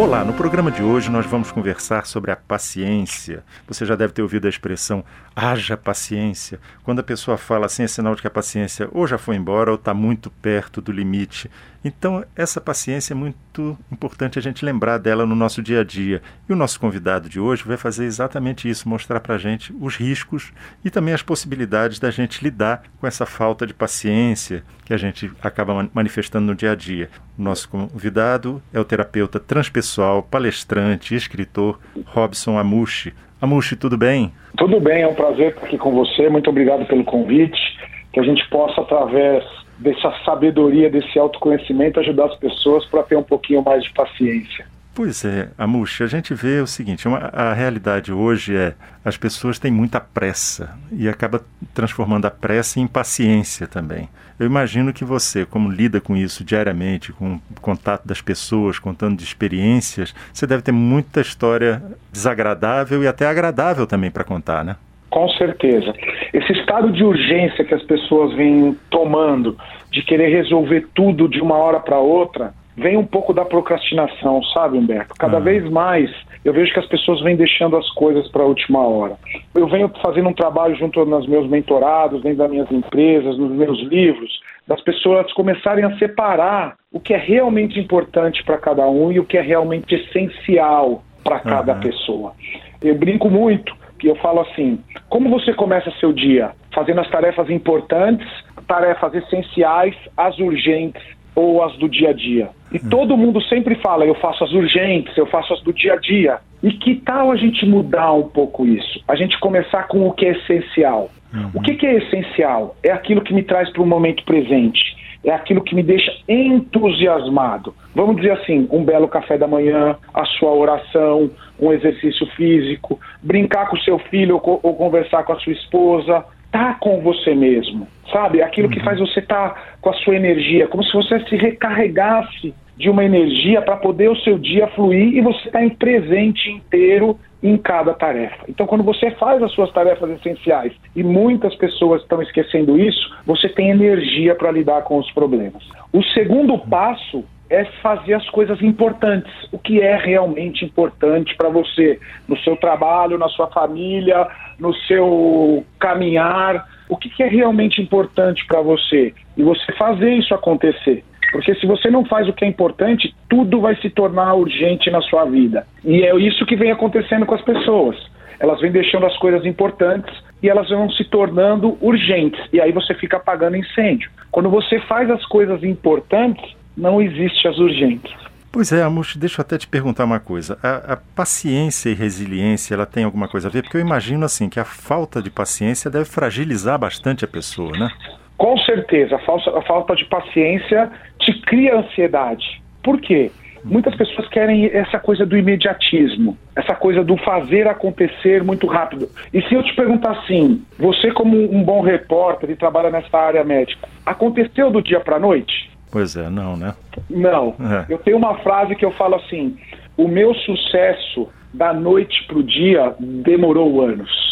Olá, no programa de hoje nós vamos conversar sobre a paciência. Você já deve ter ouvido a expressão haja paciência. Quando a pessoa fala assim, é sinal de que a paciência ou já foi embora ou está muito perto do limite. Então, essa paciência é muito importante a gente lembrar dela no nosso dia a dia. E o nosso convidado de hoje vai fazer exatamente isso, mostrar para a gente os riscos e também as possibilidades da gente lidar com essa falta de paciência que a gente acaba manifestando no dia a dia. O nosso convidado é o terapeuta transpessoal, palestrante e escritor Robson Amushi. Amushi, tudo bem? Tudo bem, é um prazer estar aqui com você. Muito obrigado pelo convite. Que a gente possa, através dessa sabedoria, desse autoconhecimento, ajudar as pessoas para ter um pouquinho mais de paciência. Pois é, Amuxa, a gente vê o seguinte, uma, a realidade hoje é as pessoas têm muita pressa e acaba transformando a pressa em paciência também. Eu imagino que você, como lida com isso diariamente, com o contato das pessoas, contando de experiências, você deve ter muita história desagradável e até agradável também para contar, né? Com certeza. Esse estado de urgência que as pessoas vêm tomando, de querer resolver tudo de uma hora para outra, vem um pouco da procrastinação, sabe, Humberto? Cada uhum. vez mais eu vejo que as pessoas vêm deixando as coisas para a última hora. Eu venho fazendo um trabalho junto nos meus mentorados, dentro das minhas empresas, nos meus livros, das pessoas começarem a separar o que é realmente importante para cada um e o que é realmente essencial para cada uhum. pessoa. Eu brinco muito que eu falo assim: como você começa seu dia? Fazendo as tarefas importantes, tarefas essenciais, as urgentes ou as do dia a dia. E hum. todo mundo sempre fala: eu faço as urgentes, eu faço as do dia a dia. E que tal a gente mudar um pouco isso? A gente começar com o que é essencial. Uhum. O que, que é essencial? É aquilo que me traz para o momento presente é aquilo que me deixa entusiasmado. Vamos dizer assim, um belo café da manhã, a sua oração, um exercício físico, brincar com seu filho ou, ou conversar com a sua esposa, tá com você mesmo, sabe? Aquilo que uhum. faz você estar tá com a sua energia, como se você se recarregasse de uma energia para poder o seu dia fluir e você estar tá em presente inteiro em cada tarefa. Então, quando você faz as suas tarefas essenciais e muitas pessoas estão esquecendo isso, você tem energia para lidar com os problemas. O segundo passo é fazer as coisas importantes. O que é realmente importante para você no seu trabalho, na sua família, no seu caminhar. O que, que é realmente importante para você? E você fazer isso acontecer. Porque se você não faz o que é importante, tudo vai se tornar urgente na sua vida. E é isso que vem acontecendo com as pessoas. Elas vêm deixando as coisas importantes e elas vão se tornando urgentes. E aí você fica apagando incêndio. Quando você faz as coisas importantes, não existe as urgentes. Pois é, Amush, deixa eu até te perguntar uma coisa. A, a, paciência e resiliência, ela tem alguma coisa a ver? Porque eu imagino assim que a falta de paciência deve fragilizar bastante a pessoa, né? Com certeza, a falta, a falta de paciência te cria ansiedade. Por quê? Muitas pessoas querem essa coisa do imediatismo, essa coisa do fazer acontecer muito rápido. E se eu te perguntar assim, você como um bom repórter e trabalha nessa área médica, aconteceu do dia para a noite? Pois é, não, né? Não. É. Eu tenho uma frase que eu falo assim: o meu sucesso da noite para o dia demorou anos.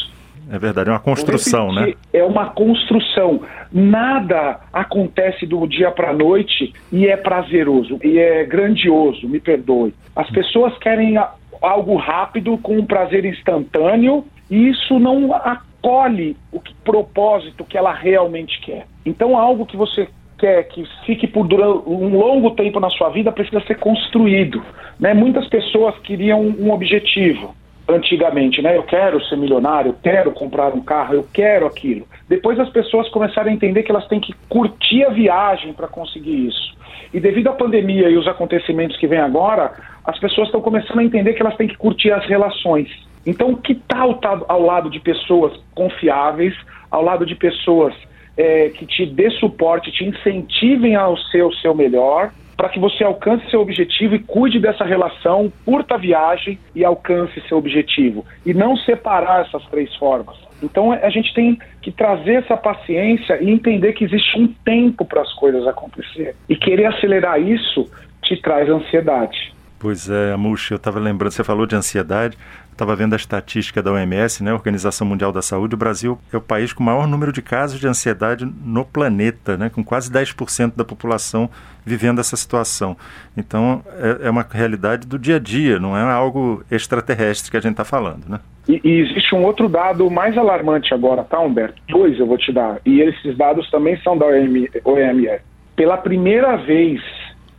É verdade, é uma construção, né? É uma construção. Nada acontece do dia para a noite e é prazeroso, e é grandioso, me perdoe. As pessoas querem algo rápido, com um prazer instantâneo, e isso não acolhe o que, propósito que ela realmente quer. Então, algo que você quer que fique por um longo tempo na sua vida precisa ser construído. Né? Muitas pessoas queriam um objetivo antigamente, né? Eu quero ser milionário, eu quero comprar um carro, eu quero aquilo. Depois as pessoas começaram a entender que elas têm que curtir a viagem para conseguir isso. E devido à pandemia e os acontecimentos que vem agora, as pessoas estão começando a entender que elas têm que curtir as relações. Então, que tal estar ao lado de pessoas confiáveis, ao lado de pessoas é, que te dê suporte, te incentivem ao ser o seu melhor, para que você alcance seu objetivo e cuide dessa relação, curta a viagem e alcance seu objetivo. E não separar essas três formas. Então a gente tem que trazer essa paciência e entender que existe um tempo para as coisas acontecer. E querer acelerar isso te traz ansiedade. Pois é, Amush, eu estava lembrando, você falou de ansiedade, estava vendo a estatística da OMS, né, Organização Mundial da Saúde, o Brasil é o país com o maior número de casos de ansiedade no planeta, né, com quase 10% da população vivendo essa situação. Então, é, é, uma realidade do dia a dia, não é algo extraterrestre que a gente está falando, né? E, e, existe um outro dado mais alarmante agora, tá, Humberto? Dois eu vou te dar, e esses dados também são da OMS. Pela primeira vez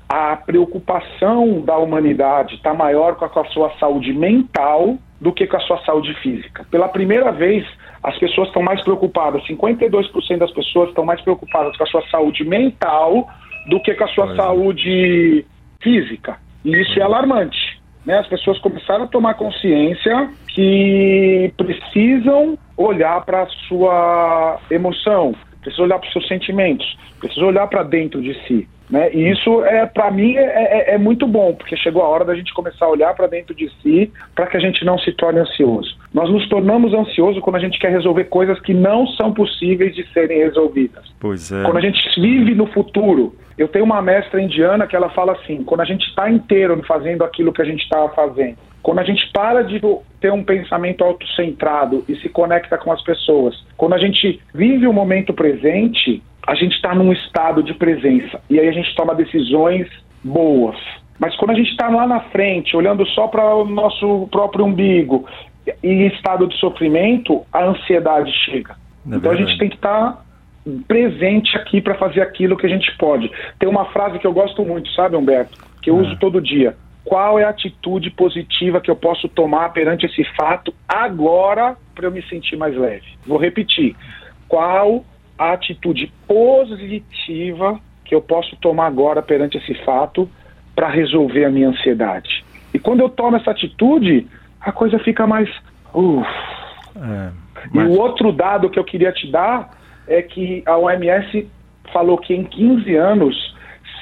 a preocupação da humanidade está maior com a, sua saúde mental do que com a sua saúde física. Pela primeira vez, as pessoas estão mais preocupadas, 52% das pessoas estão mais preocupadas com a sua saúde mental do que com a sua saúde física. E isso é alarmante. Né? As pessoas começaram a tomar consciência que precisam olhar para a sua emoção, precisam olhar para os seus sentimentos, precisam olhar para dentro de si. Né? E isso, é, para mim, é, é, é, muito bom, porque chegou a hora da gente começar a olhar para dentro de si para que a gente não se torne ansioso. Nós nos tornamos ansiosos quando a gente quer resolver coisas que não são possíveis de serem resolvidas. Pois é. Quando a gente vive no futuro. Eu tenho uma mestra indiana que ela fala assim: quando a gente está inteiro fazendo aquilo que a gente estava fazendo, quando a gente para de ter um pensamento autocentrado e se conecta com as pessoas, quando a gente vive o momento presente, a gente está num estado de presença e aí a gente toma decisões boas. Mas quando a gente está lá na frente, olhando só para o nosso próprio umbigo, em estado de sofrimento, a ansiedade chega. É então a gente tem que estar tá presente aqui para fazer aquilo que a gente pode. Tem uma frase que eu gosto muito, sabe, Humberto? Que eu é. uso todo dia. Qual é a atitude positiva que eu posso tomar perante esse fato agora para eu me sentir mais leve? Vou repetir. Qual a atitude positiva que eu posso tomar agora perante esse fato para resolver a minha ansiedade. E quando eu tomo essa atitude, a coisa fica mais. Uf. É, mas... E o outro dado que eu queria te dar é que a OMS falou que em 15 anos,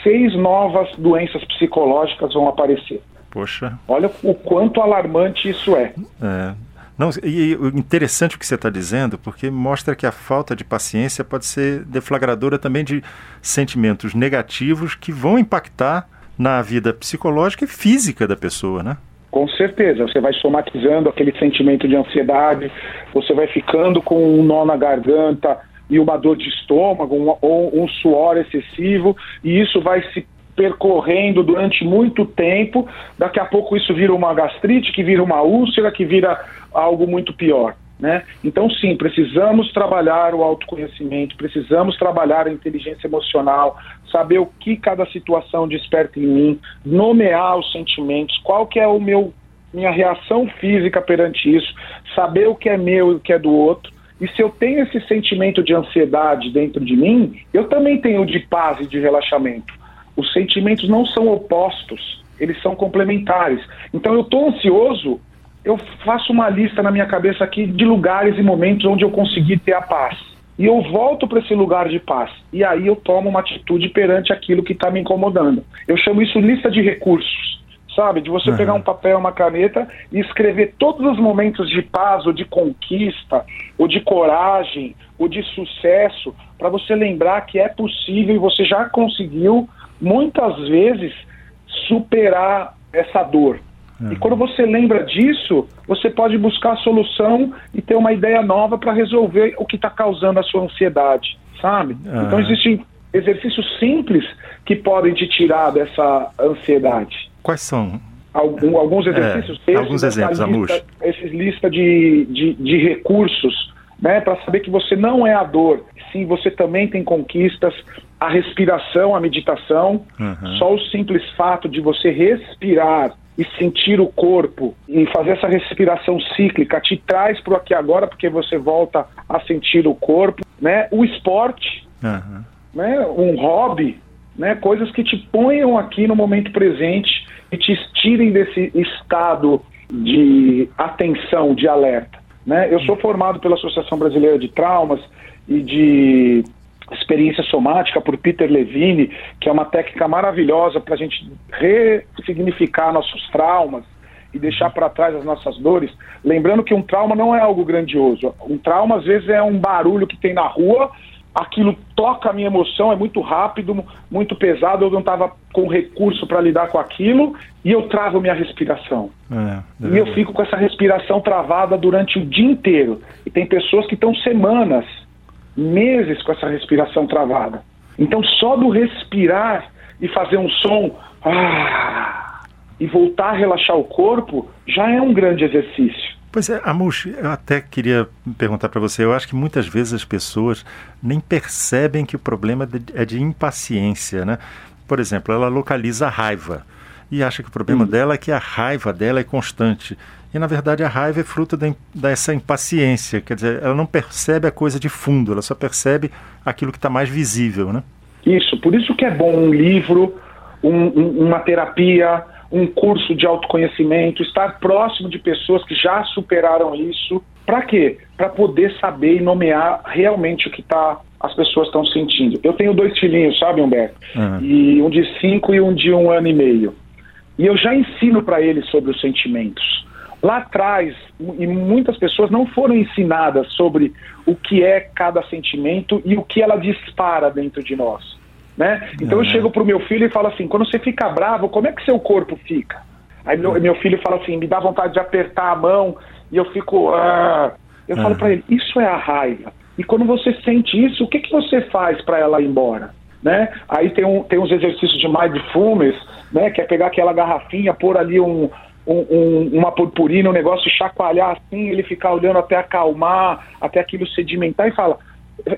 seis novas doenças psicológicas vão aparecer. Poxa. Olha o quanto alarmante isso é. É, não, e interessante o que você está dizendo, porque mostra que a falta de paciência pode ser deflagradora também de sentimentos negativos que vão impactar na vida psicológica e física da pessoa, né? Com certeza, você vai somatizando aquele sentimento de ansiedade, você vai ficando com um nó na garganta e uma dor de estômago um, ou um suor excessivo, e isso vai se percorrendo durante muito tempo. Daqui a pouco isso vira uma gastrite, que vira uma úlcera, que vira algo muito pior. Né? Então, sim, precisamos trabalhar o autoconhecimento, precisamos trabalhar a inteligência emocional, saber o que cada situação desperta em mim, nomear os sentimentos, qual que é o meu minha reação física perante isso, saber o que é meu e o que é do outro. E se eu tenho esse sentimento de ansiedade dentro de mim, eu também tenho de paz e de relaxamento. Os sentimentos não são opostos, eles são complementares. Então eu estou ansioso, eu faço uma lista na minha cabeça aqui de lugares e momentos onde eu consegui ter a paz. E eu volto para esse lugar de paz. E aí eu tomo uma atitude perante aquilo que está me incomodando. Eu chamo isso lista de recursos. Sabe? De você uhum. pegar um papel, uma caneta e escrever todos os momentos de paz, ou de conquista, ou de coragem, ou de sucesso, para você lembrar que é possível e você já conseguiu, muitas vezes, superar essa dor. E quando você lembra disso, você pode buscar a solução e ter uma ideia nova para resolver o que está causando a sua ansiedade, sabe? Então existem exercícios simples que podem te tirar dessa ansiedade. Quais são? Algum, alguns é, exercícios. É, alguns exemplos, lista, Esses lista de, de, de recursos, né, para saber que você não é a dor, sim, você também tem conquistas, a respiração, a meditação, uhum. só o simples fato de você respirar e sentir o corpo e fazer essa respiração cíclica te traz para o aqui agora porque você volta a sentir o corpo, né? O esporte, uhum. né? Um hobby, né? Coisas que te ponham aqui no momento presente e te tirem desse estado de atenção, de alerta, né? Eu sou formado pela Associação Brasileira de Traumas e de experiência somática por Peter Levine, que é uma técnica maravilhosa para a gente ressignificar nossos traumas e deixar para trás as nossas dores. Lembrando que um trauma não é algo grandioso. Um trauma, às vezes, é um barulho que tem na rua, aquilo toca a minha emoção, é muito rápido, muito pesado, eu não estava com recurso para lidar com aquilo e eu travo minha respiração. É, é e eu fico com essa respiração travada durante o dia inteiro. E tem pessoas que estão semanas, meses com essa respiração travada. Então, só do respirar e fazer um som ah, e voltar a relaxar o corpo já é um grande exercício. Pois é, Amush, eu até queria perguntar para você. Eu acho que muitas vezes as pessoas nem percebem que o problema é de impaciência, né? Por exemplo, ela localiza a raiva e acha que o problema hum. dela é que a raiva dela é constante. E na verdade a raiva é fruto da, dessa impaciência, quer dizer, ela não percebe a coisa de fundo, ela só percebe aquilo que está mais visível, né? Isso, por isso que é bom um livro, um, um, uma terapia, um curso de autoconhecimento, estar próximo de pessoas que já superaram isso. Para quê? Para poder saber e nomear realmente o que tá, as pessoas estão sentindo. Eu tenho dois filhinhos, sabe, Humberto? Uhum. E um de cinco e um de um ano e meio. E eu já ensino para eles sobre os sentimentos. Lá atrás, e muitas pessoas não foram ensinadas sobre o que é cada sentimento e o que ela dispara dentro de nós. Né? Então eu é. chego pro meu filho e falo assim: quando você fica bravo, como é que seu corpo fica? Aí meu, meu filho fala assim: me dá vontade de apertar a mão e eu fico. Ah. Eu falo para ele: isso é a raiva. E quando você sente isso, o que, que você faz para ela ir embora? Né? Aí tem, um, tem uns exercícios de mindfulness, né? que é pegar aquela garrafinha, pôr ali um, um, um, uma purpurina, um negócio, chacoalhar assim, ele ficar olhando até acalmar, até aquilo sedimentar e fala: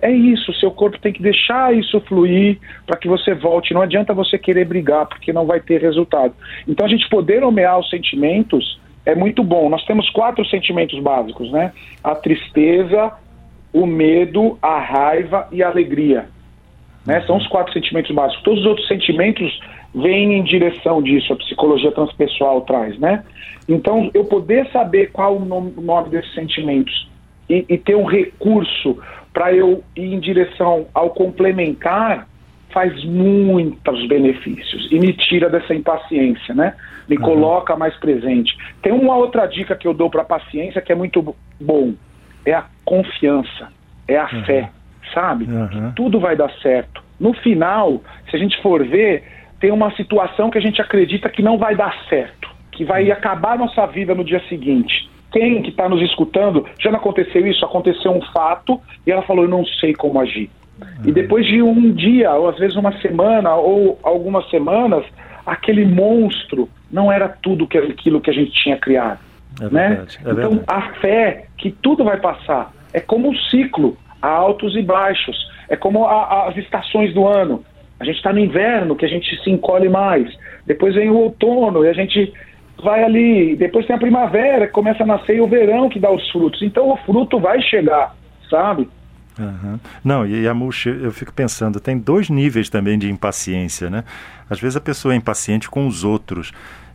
é isso, seu corpo tem que deixar isso fluir para que você volte. Não adianta você querer brigar, porque não vai ter resultado. Então a gente poder nomear os sentimentos é muito bom. Nós temos quatro sentimentos básicos, né? A tristeza, o medo, a raiva e a alegria. Né? São os quatro sentimentos básicos. Todos os outros sentimentos vêm em direção disso, a psicologia transpessoal traz, né? Então, eu poder saber qual o nome, desses sentimentos e, e ter um recurso para eu ir em direção ao complementar faz muitos benefícios e me tira dessa impaciência, né? Me uhum. coloca mais presente. Tem uma outra dica que eu dou para a paciência que é muito bom, é a confiança, é a uhum. fé, sabe? Uhum. Que tudo vai dar certo. No final, se a gente for ver, tem uma situação que a gente acredita que não vai dar certo, que vai uhum. acabar nossa vida no dia seguinte quem que está nos escutando, já não aconteceu isso, aconteceu um fato e ela falou, eu não sei como agir. E depois de um dia, ou às vezes uma semana, ou algumas semanas, aquele monstro não era tudo que, aquilo que a gente tinha criado. É né? Verdade, é então, a fé que tudo vai passar é como um ciclo, há altos e baixos, é como a, as estações do ano. A gente está no inverno, que a gente se encolhe mais. Depois vem o outono e a gente vai ali, depois tem a primavera, que começa a nascer, e o verão que dá os frutos. Então o fruto vai chegar, sabe? Uhum. Não, e a murcha, eu fico pensando, tem dois níveis também de impaciência, né? Às vezes a pessoa é impaciente com os outros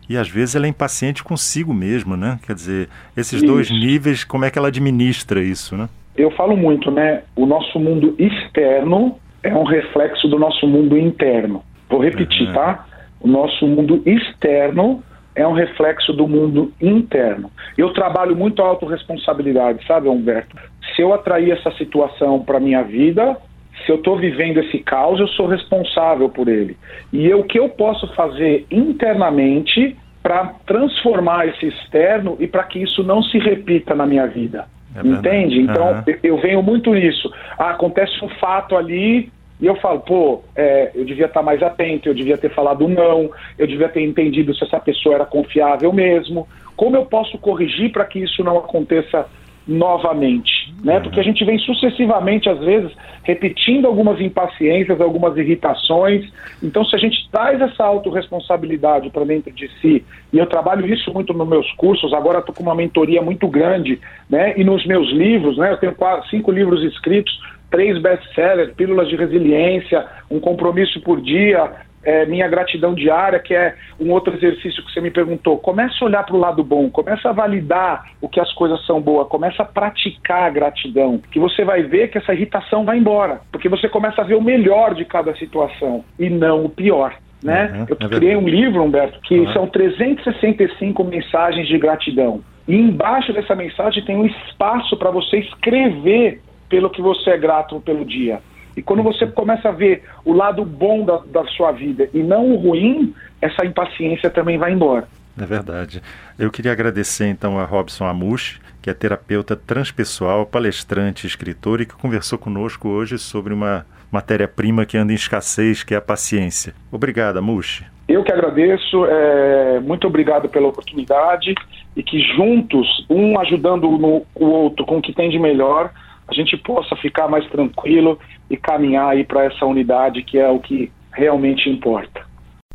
e às vezes ela é impaciente consigo mesmo, né? Quer dizer, esses isso. dois níveis, como é que ela administra isso, né? Eu falo muito, né? O nosso mundo externo é um reflexo do nosso mundo interno. Vou repetir, uhum. tá? O nosso mundo externo é um reflexo do mundo interno. Eu trabalho muito a autorresponsabilidade, sabe, Humberto? Se eu atrair essa situação para minha vida, se eu estou vivendo esse caos, eu sou responsável por ele. E o que eu posso fazer internamente para transformar esse externo e para que isso não se repita na minha vida? É Entende? Então, uhum. eu venho muito nisso. Ah, acontece um fato ali, e eu falo, pô, é, eu devia estar mais atento, eu devia ter falado não, eu devia ter entendido se essa pessoa era confiável mesmo. Como eu posso corrigir para que isso não aconteça novamente? Né? Porque a gente vem sucessivamente, às vezes, repetindo algumas impaciências, algumas irritações. Então, se a gente traz essa autorresponsabilidade para dentro de si, e eu trabalho isso muito nos meus cursos, agora estou com uma mentoria muito grande, né? e nos meus livros, né? eu tenho quatro, cinco livros escritos três best-sellers, Pílulas de Resiliência, Um Compromisso por Dia, é, Minha Gratidão Diária, que é um outro exercício que você me perguntou. Começa a olhar para o lado bom, começa a validar o que as coisas são boas, começa a praticar a gratidão, que você vai ver que essa irritação vai embora, porque você começa a ver o melhor de cada situação e não o pior. Né? Uhum, Eu é criei um livro, Humberto, que uhum. são 365 mensagens de gratidão. E embaixo dessa mensagem tem um espaço para você escrever pelo que você é grato pelo dia. E quando você começa a ver o lado bom da, da sua vida e não o ruim, essa impaciência também vai embora. É verdade. Eu queria agradecer então a Robson Amush, que é terapeuta transpessoal, palestrante, escritor e que conversou conosco hoje sobre uma matéria-prima que anda em escassez, que é a paciência. Obrigado, Amush. Eu que agradeço, é, muito obrigado pela oportunidade e que juntos, um ajudando o outro com o que tem de melhor, a gente possa ficar mais tranquilo e caminhar aí para essa unidade que é o que realmente importa.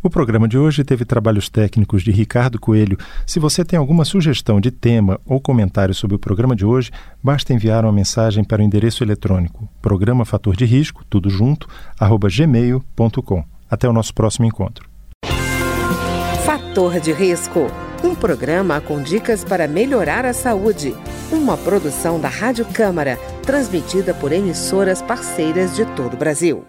O programa de hoje teve trabalhos técnicos de Ricardo Coelho. Se você tem alguma sugestão de tema ou comentário sobre o programa de hoje, basta enviar uma mensagem para o endereço eletrônico programa fator de risco, tudo junto, arroba gmail.com. Até o nosso próximo encontro. Fator de risco, um programa com dicas para melhorar a saúde. Uma produção da Rádio Câmara, transmitida por emissoras parceiras de todo o Brasil.